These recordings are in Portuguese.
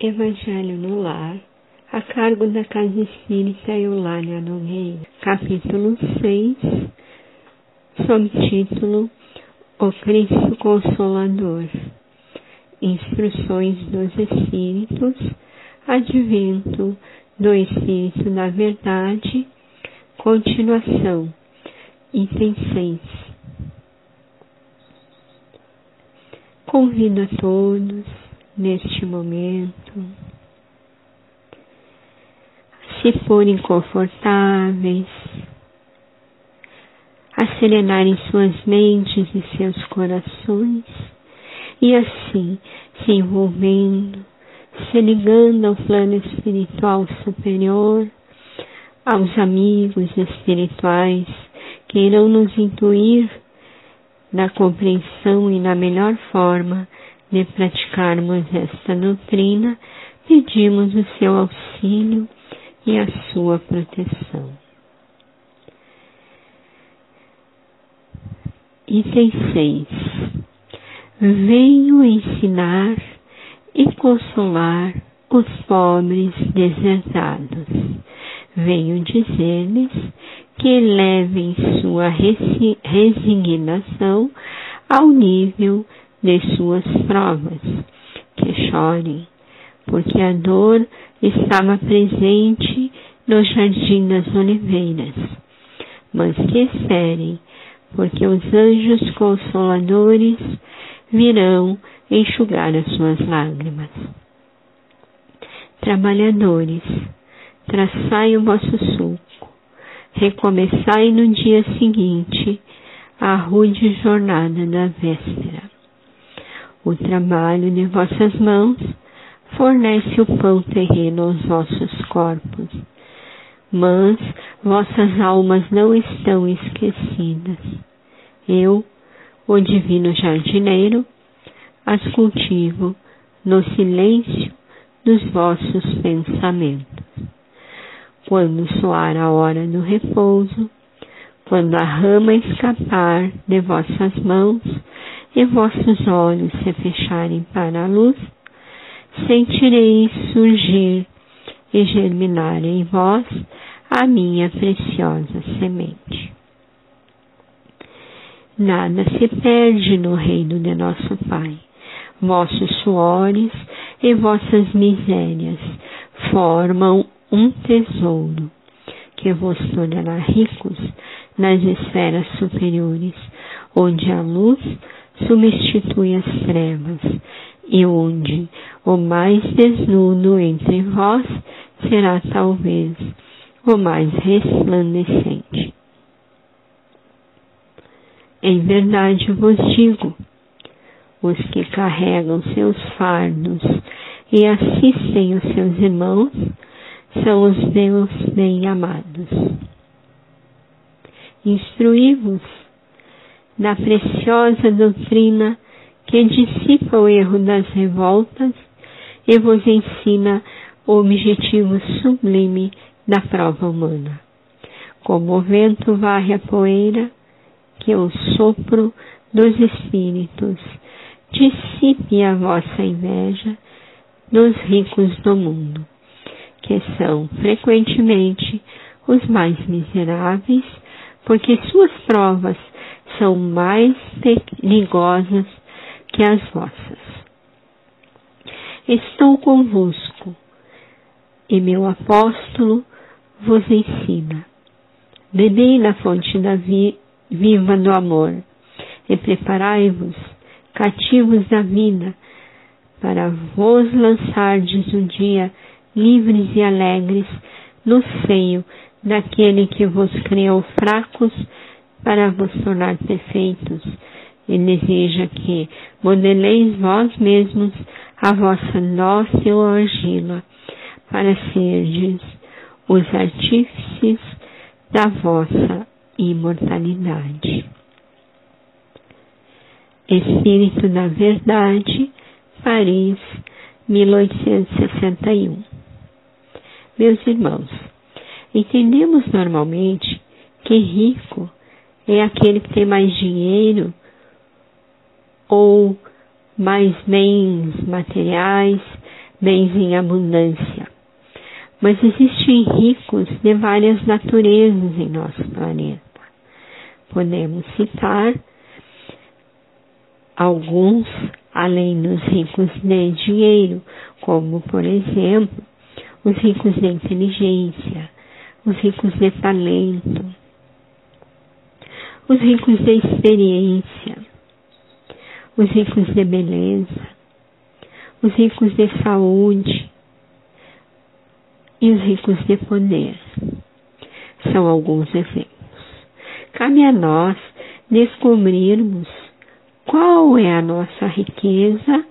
Evangelho no Lar, a cargo da Casa Espírita Eulânia Nogueira, capítulo 6, subtítulo O Cristo Consolador, Instruções dos Espíritos, Advento do Espírito da Verdade, continuação, item 6. Convido a todos neste momento, se forem confortáveis, a serenarem suas mentes e seus corações e assim se envolvendo, se ligando ao plano espiritual superior, aos amigos espirituais que irão nos intuir na compreensão e na melhor forma de praticarmos esta doutrina, pedimos o seu auxílio e a sua proteção. Item 6. Venho ensinar e consolar os pobres desertados. Venho dizer-lhes que levem sua resignação ao nível de suas provas, que chorem, porque a dor estava presente no jardim das oliveiras, mas que esperem, porque os anjos consoladores virão enxugar as suas lágrimas. Trabalhadores, traçai o vosso sulco, recomeçai no dia seguinte a rude jornada da véspera o trabalho de vossas mãos fornece o pão terreno aos vossos corpos, mas vossas almas não estão esquecidas. Eu, o divino jardineiro, as cultivo no silêncio dos vossos pensamentos. Quando soar a hora do repouso, quando a rama escapar de vossas mãos, e vossos olhos se fecharem para a luz, sentireis surgir e germinar em vós a minha preciosa semente. Nada se perde no reino de nosso Pai. Vossos suores e vossas misérias formam um tesouro que vos tornará ricos nas esferas superiores, onde a luz substitui as trevas, e onde o mais desnudo entre vós será talvez o mais resplandecente. Em verdade vos digo, os que carregam seus fardos e assistem os seus irmãos são os meus bem-amados. Instruí-vos da preciosa doutrina que dissipa o erro das revoltas e vos ensina o objetivo sublime da prova humana. Como o vento varre a poeira, que o sopro dos espíritos dissipe a vossa inveja dos ricos do mundo, que são frequentemente os mais miseráveis, porque suas provas são mais perigosas que as vossas. Estou convosco e meu apóstolo vos ensina. Bebei na fonte da vi viva do amor e preparai-vos, cativos da vida, para vos lançardes um dia livres e alegres no seio daquele que vos criou fracos para vos tornar perfeitos. Ele deseja que modeleis vós mesmos a vossa dócil argila, para serdes os artífices da vossa imortalidade. Espírito da Verdade, Paris, 1861. Meus irmãos, entendemos normalmente que rico é aquele que tem mais dinheiro ou mais bens materiais, bens em abundância. Mas existem ricos de várias naturezas em nosso planeta. Podemos citar alguns além dos ricos de dinheiro, como, por exemplo, os ricos de inteligência, os ricos de talento, os ricos de experiência, os ricos de beleza, os ricos de saúde e os ricos de poder. São alguns exemplos. Cabe a nós descobrirmos qual é a nossa riqueza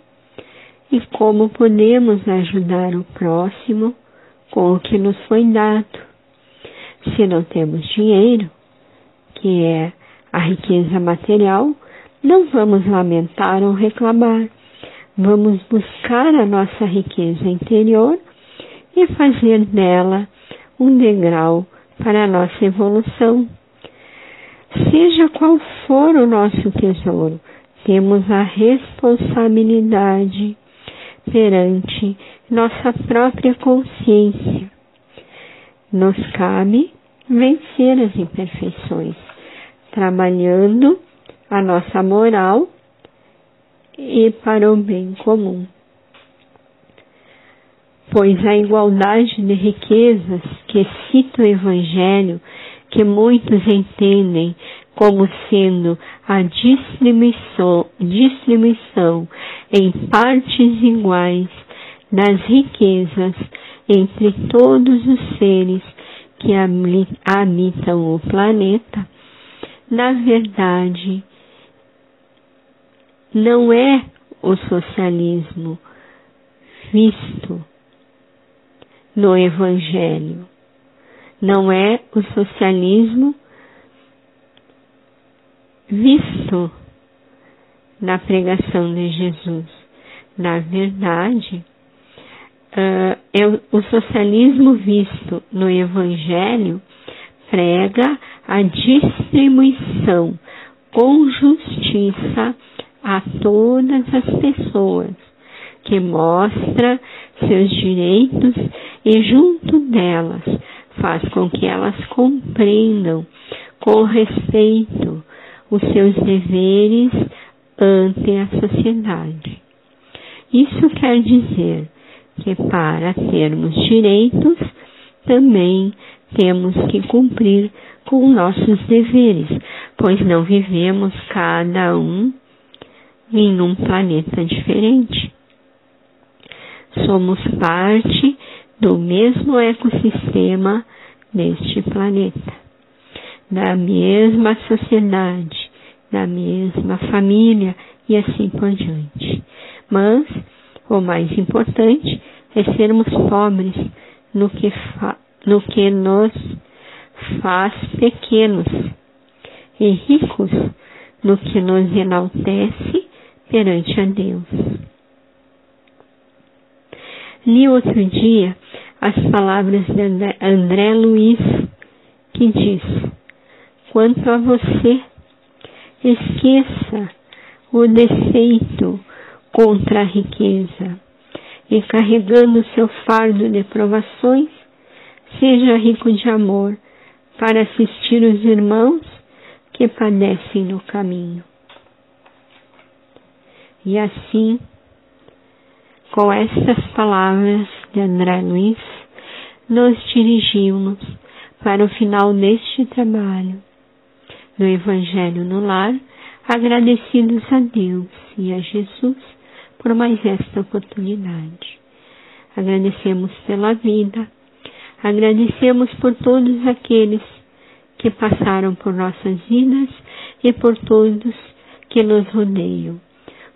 e como podemos ajudar o próximo com o que nos foi dado. Se não temos dinheiro, que é a riqueza material, não vamos lamentar ou reclamar. Vamos buscar a nossa riqueza interior e fazer dela um degrau para a nossa evolução. Seja qual for o nosso tesouro, temos a responsabilidade perante nossa própria consciência. Nos cabe vencer as imperfeições, trabalhando a nossa moral e para o bem comum. Pois a igualdade de riquezas que cita o Evangelho, que muitos entendem como sendo a distribuição, distribuição em partes iguais das riquezas entre todos os seres que habitam o planeta, na verdade, não é o socialismo visto no Evangelho, não é o socialismo visto na pregação de Jesus. Na verdade, uh, é o socialismo visto no Evangelho prega a distribuição com justiça a todas as pessoas, que mostra seus direitos e junto delas faz com que elas compreendam com respeito os seus deveres ante a sociedade. Isso quer dizer que para termos direitos, também temos que cumprir com nossos deveres, pois não vivemos cada um em um planeta diferente. Somos parte do mesmo ecossistema deste planeta, da mesma sociedade, da mesma família e assim por diante. Mas o mais importante é sermos pobres no que, no que nos faz pequenos e ricos no que nos enaltece perante a Deus. Li outro dia as palavras de André Luiz, que diz: Quanto a você, esqueça o defeito contra a riqueza e carregando seu fardo de provações, seja rico de amor para assistir os irmãos que padecem no caminho. E assim, com estas palavras de André Luiz, nos dirigimos para o final deste trabalho do Evangelho no Lar, agradecidos a Deus e a Jesus por mais esta oportunidade. Agradecemos pela vida, agradecemos por todos aqueles que passaram por nossas vidas e por todos que nos rodeiam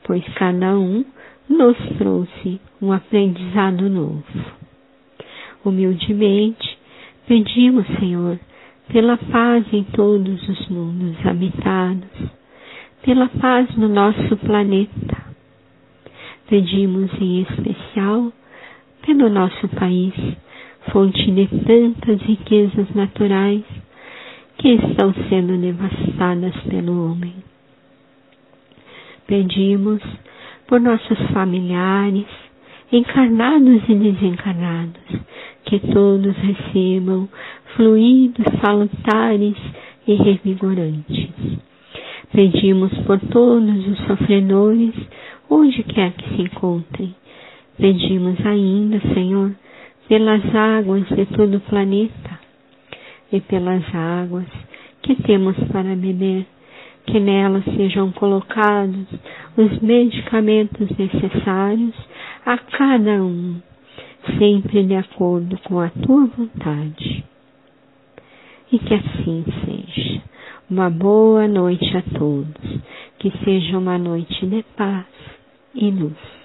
pois cada um nos trouxe um aprendizado novo. Humildemente, pedimos, Senhor, pela paz em todos os mundos habitados, pela paz no nosso planeta. Pedimos em especial pelo nosso país, fonte de tantas riquezas naturais que estão sendo devastadas pelo homem pedimos por nossos familiares encarnados e desencarnados, que todos recebam fluidos salutares e revigorantes. Pedimos por todos os sofredores, onde quer que se encontrem. Pedimos ainda, Senhor, pelas águas de todo o planeta e pelas águas que temos para beber, que nelas sejam colocados os medicamentos necessários a cada um, sempre de acordo com a tua vontade. E que assim seja. Uma boa noite a todos. Que seja uma noite de paz e luz.